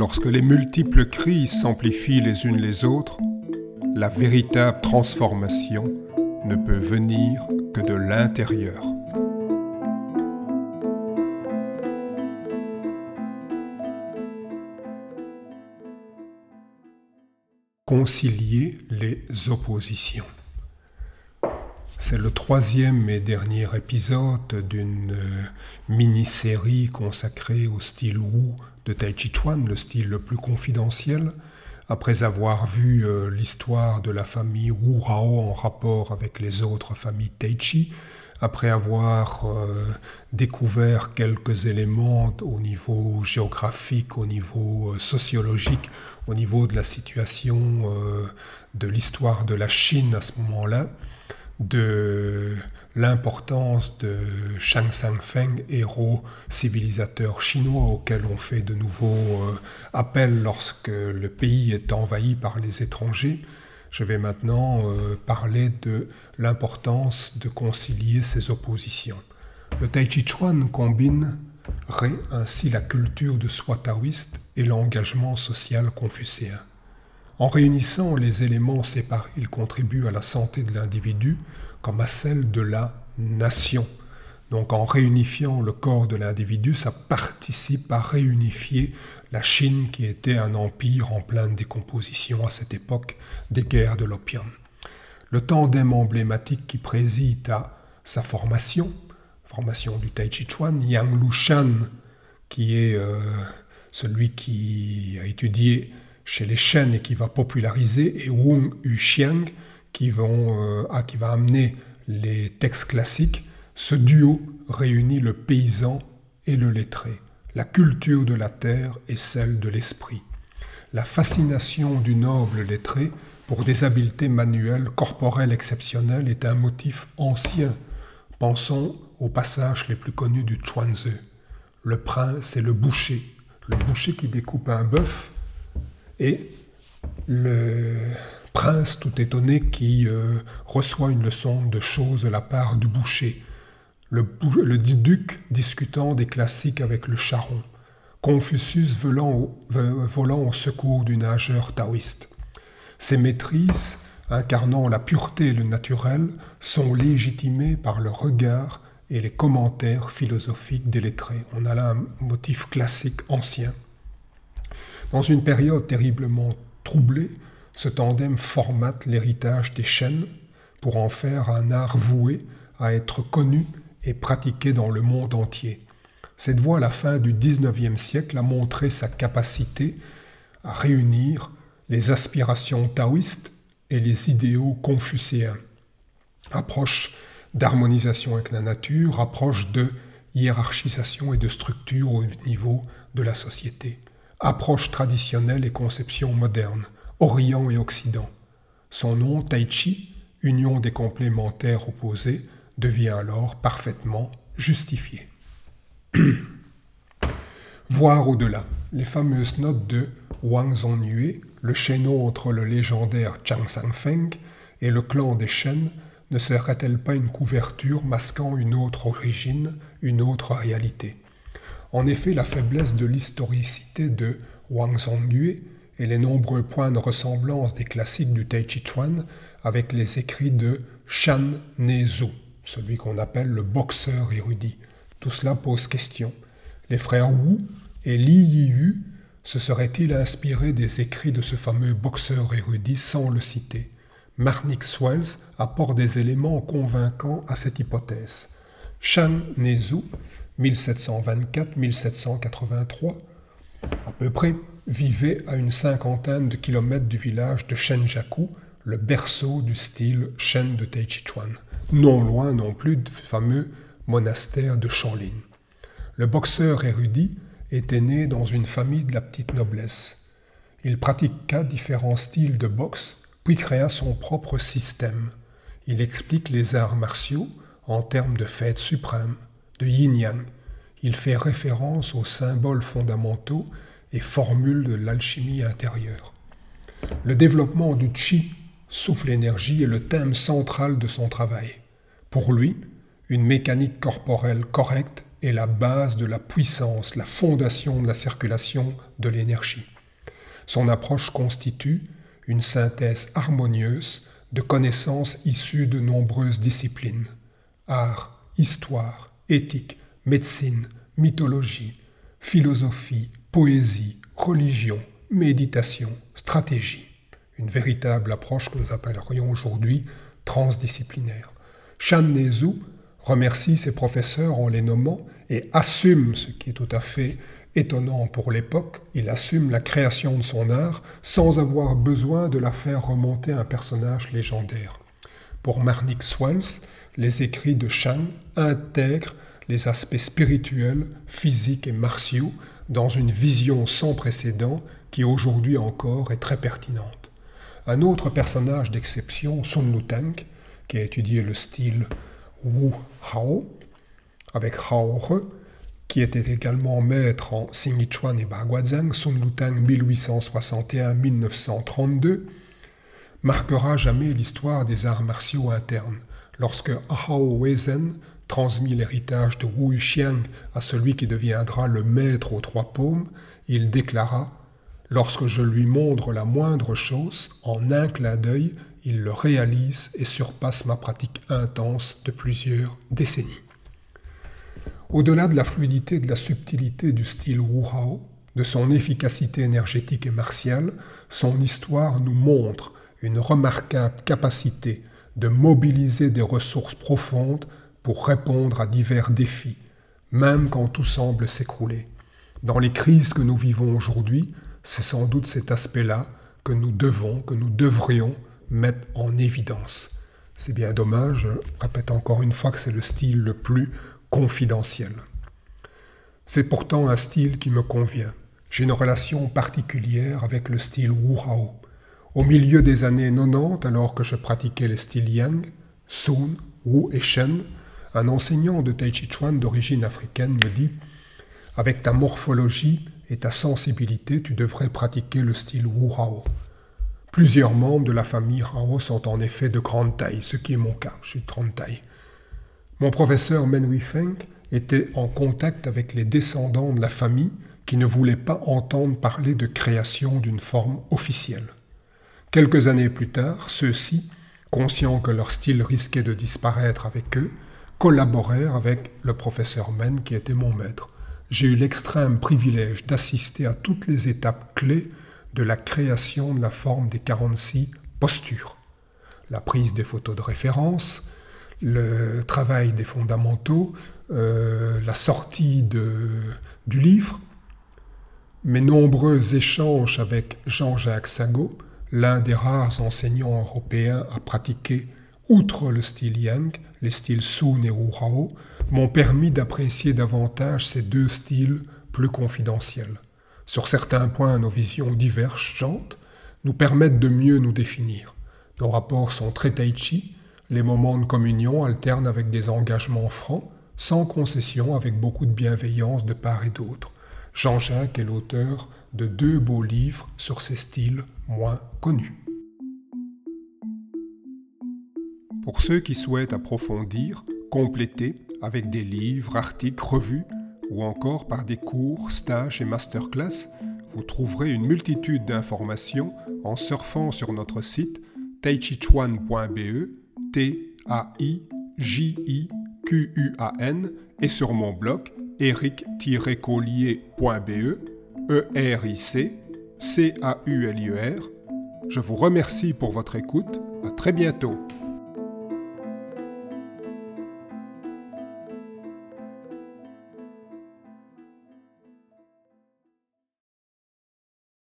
Lorsque les multiples crises s'amplifient les unes les autres, la véritable transformation ne peut venir que de l'intérieur. Concilier les oppositions. C'est le troisième et dernier épisode d'une euh, mini-série consacrée au style Wu de Tai Chi Chuan, le style le plus confidentiel. Après avoir vu euh, l'histoire de la famille Wu Rao en rapport avec les autres familles Tai Chi, après avoir euh, découvert quelques éléments au niveau géographique, au niveau sociologique, au niveau de la situation de l'histoire de la Chine à ce moment-là, de l'importance de Shang Feng, héros civilisateur chinois auquel on fait de nouveaux euh, appels lorsque le pays est envahi par les étrangers. Je vais maintenant euh, parler de l'importance de concilier ces oppositions. Le Tai Chi Chuan combine ainsi la culture de soi taoïste et l'engagement social confucéen. En réunissant les éléments séparés, il contribue à la santé de l'individu comme à celle de la nation. Donc en réunifiant le corps de l'individu, ça participe à réunifier la Chine qui était un empire en pleine décomposition à cette époque des guerres de l'opium. Le tandem emblématique qui préside à sa formation, formation du Tai Chi Chuan, Yang Lushan, qui est euh, celui qui a étudié chez les Shen et qui va populariser, et Wong Yuxiang qui, vont, euh, qui va amener les textes classiques. Ce duo réunit le paysan et le lettré, la culture de la terre et celle de l'esprit. La fascination du noble lettré pour des habiletés manuelles corporelles exceptionnelles est un motif ancien. Pensons aux passages les plus connus du Chuanzi. Le prince et le boucher. Le boucher qui découpe un bœuf et le prince tout étonné qui euh, reçoit une leçon de choses de la part du boucher, le, duc discutant des classiques avec le charron, Confucius volant au, volant au secours du nageur taoïste. Ces maîtrises, incarnant la pureté et le naturel, sont légitimées par le regard et les commentaires philosophiques des lettrés. On a là un motif classique ancien. Dans une période terriblement troublée, ce tandem formate l'héritage des chaînes pour en faire un art voué à être connu et pratiqué dans le monde entier. Cette voie, à la fin du XIXe siècle, a montré sa capacité à réunir les aspirations taoïstes et les idéaux confucéens. Approche d'harmonisation avec la nature, approche de hiérarchisation et de structure au niveau de la société approche traditionnelle et conception moderne, Orient et Occident. Son nom, Tai Chi, union des complémentaires opposés, devient alors parfaitement justifié. Voir au-delà, les fameuses notes de Wang Zongyue, le chaînon entre le légendaire Chang Feng et le clan des Shen, ne serait-elle pas une couverture masquant une autre origine, une autre réalité? En effet, la faiblesse de l'historicité de Wang Zongyue et les nombreux points de ressemblance des classiques du Tai Chi Chuan avec les écrits de Shan Nezu, celui qu'on appelle le boxeur érudit. Tout cela pose question. Les frères Wu et Li Yiyu se seraient-ils inspirés des écrits de ce fameux boxeur érudit sans le citer? Marnix Wells apporte des éléments convaincants à cette hypothèse. Shan Nezu 1724-1783, à peu près, vivait à une cinquantaine de kilomètres du village de Shenjaku, le berceau du style Shen de Taichichuan, non loin non plus du fameux monastère de Shaolin. Le boxeur érudit était né dans une famille de la petite noblesse. Il pratiqua différents styles de boxe, puis créa son propre système. Il explique les arts martiaux en termes de fêtes suprêmes, de yin-yang. Il fait référence aux symboles fondamentaux et formules de l'alchimie intérieure. Le développement du chi, souffle l'énergie, est le thème central de son travail. Pour lui, une mécanique corporelle correcte est la base de la puissance, la fondation de la circulation de l'énergie. Son approche constitue une synthèse harmonieuse de connaissances issues de nombreuses disciplines art, histoire, éthique, médecine, mythologie, philosophie, poésie, religion, méditation, stratégie. Une véritable approche que nous appellerions aujourd'hui transdisciplinaire. Shan Nezu remercie ses professeurs en les nommant et assume, ce qui est tout à fait étonnant pour l'époque, il assume la création de son art sans avoir besoin de la faire remonter à un personnage légendaire. Pour Marnix Swells, les écrits de Shan intègrent les aspects spirituels, physiques et martiaux dans une vision sans précédent qui aujourd'hui encore est très pertinente. Un autre personnage d'exception, Sun Lutang, qui a étudié le style Wu Hao, avec Hao Re, qui était également maître en Singyichuan et Baguazhang, Sun Lutang 1861-1932, marquera jamais l'histoire des arts martiaux internes, lorsque Hao Weizen transmit l'héritage de Wu Xiang à celui qui deviendra le maître aux trois paumes, il déclara Lorsque je lui montre la moindre chose, en un clin d'œil, il le réalise et surpasse ma pratique intense de plusieurs décennies. Au-delà de la fluidité et de la subtilité du style Wu Hao, de son efficacité énergétique et martiale, son histoire nous montre une remarquable capacité de mobiliser des ressources profondes pour répondre à divers défis, même quand tout semble s'écrouler. Dans les crises que nous vivons aujourd'hui, c'est sans doute cet aspect-là que nous devons, que nous devrions mettre en évidence. C'est bien dommage, je répète encore une fois que c'est le style le plus confidentiel. C'est pourtant un style qui me convient. J'ai une relation particulière avec le style Wu Hao. Au milieu des années 90, alors que je pratiquais les styles Yang, Sun, Wu et Shen, un enseignant de Tai Chi Chuan d'origine africaine me dit Avec ta morphologie et ta sensibilité, tu devrais pratiquer le style Wu Hao. Plusieurs membres de la famille Hao sont en effet de grande taille, ce qui est mon cas, je suis de grande taille. Mon professeur Men Wifeng était en contact avec les descendants de la famille qui ne voulaient pas entendre parler de création d'une forme officielle. Quelques années plus tard, ceux-ci, conscients que leur style risquait de disparaître avec eux, collaborèrent avec le professeur Men qui était mon maître. J'ai eu l'extrême privilège d'assister à toutes les étapes clés de la création de la forme des 46 postures. La prise des photos de référence, le travail des fondamentaux, euh, la sortie du livre, mes nombreux échanges avec Jean-Jacques Sago, l'un des rares enseignants européens à pratiquer, outre le style Yang, les styles Sun et Wu Hao, m'ont permis d'apprécier davantage ces deux styles plus confidentiels. Sur certains points, nos visions divergentes nous permettent de mieux nous définir. Nos rapports sont très tai chi, les moments de communion alternent avec des engagements francs, sans concession, avec beaucoup de bienveillance de part et d'autre. Jean-Jacques est l'auteur de deux beaux livres sur ces styles moins connus. Pour ceux qui souhaitent approfondir, compléter avec des livres, articles, revues, ou encore par des cours, stages et masterclass, vous trouverez une multitude d'informations en surfant sur notre site taichichuan.be, T-A-I-J-I-Q-U-A-N, et sur mon blog eric-collier.be, E-R-I-C, C-A-U-L-I-E-R. Je vous remercie pour votre écoute. À très bientôt.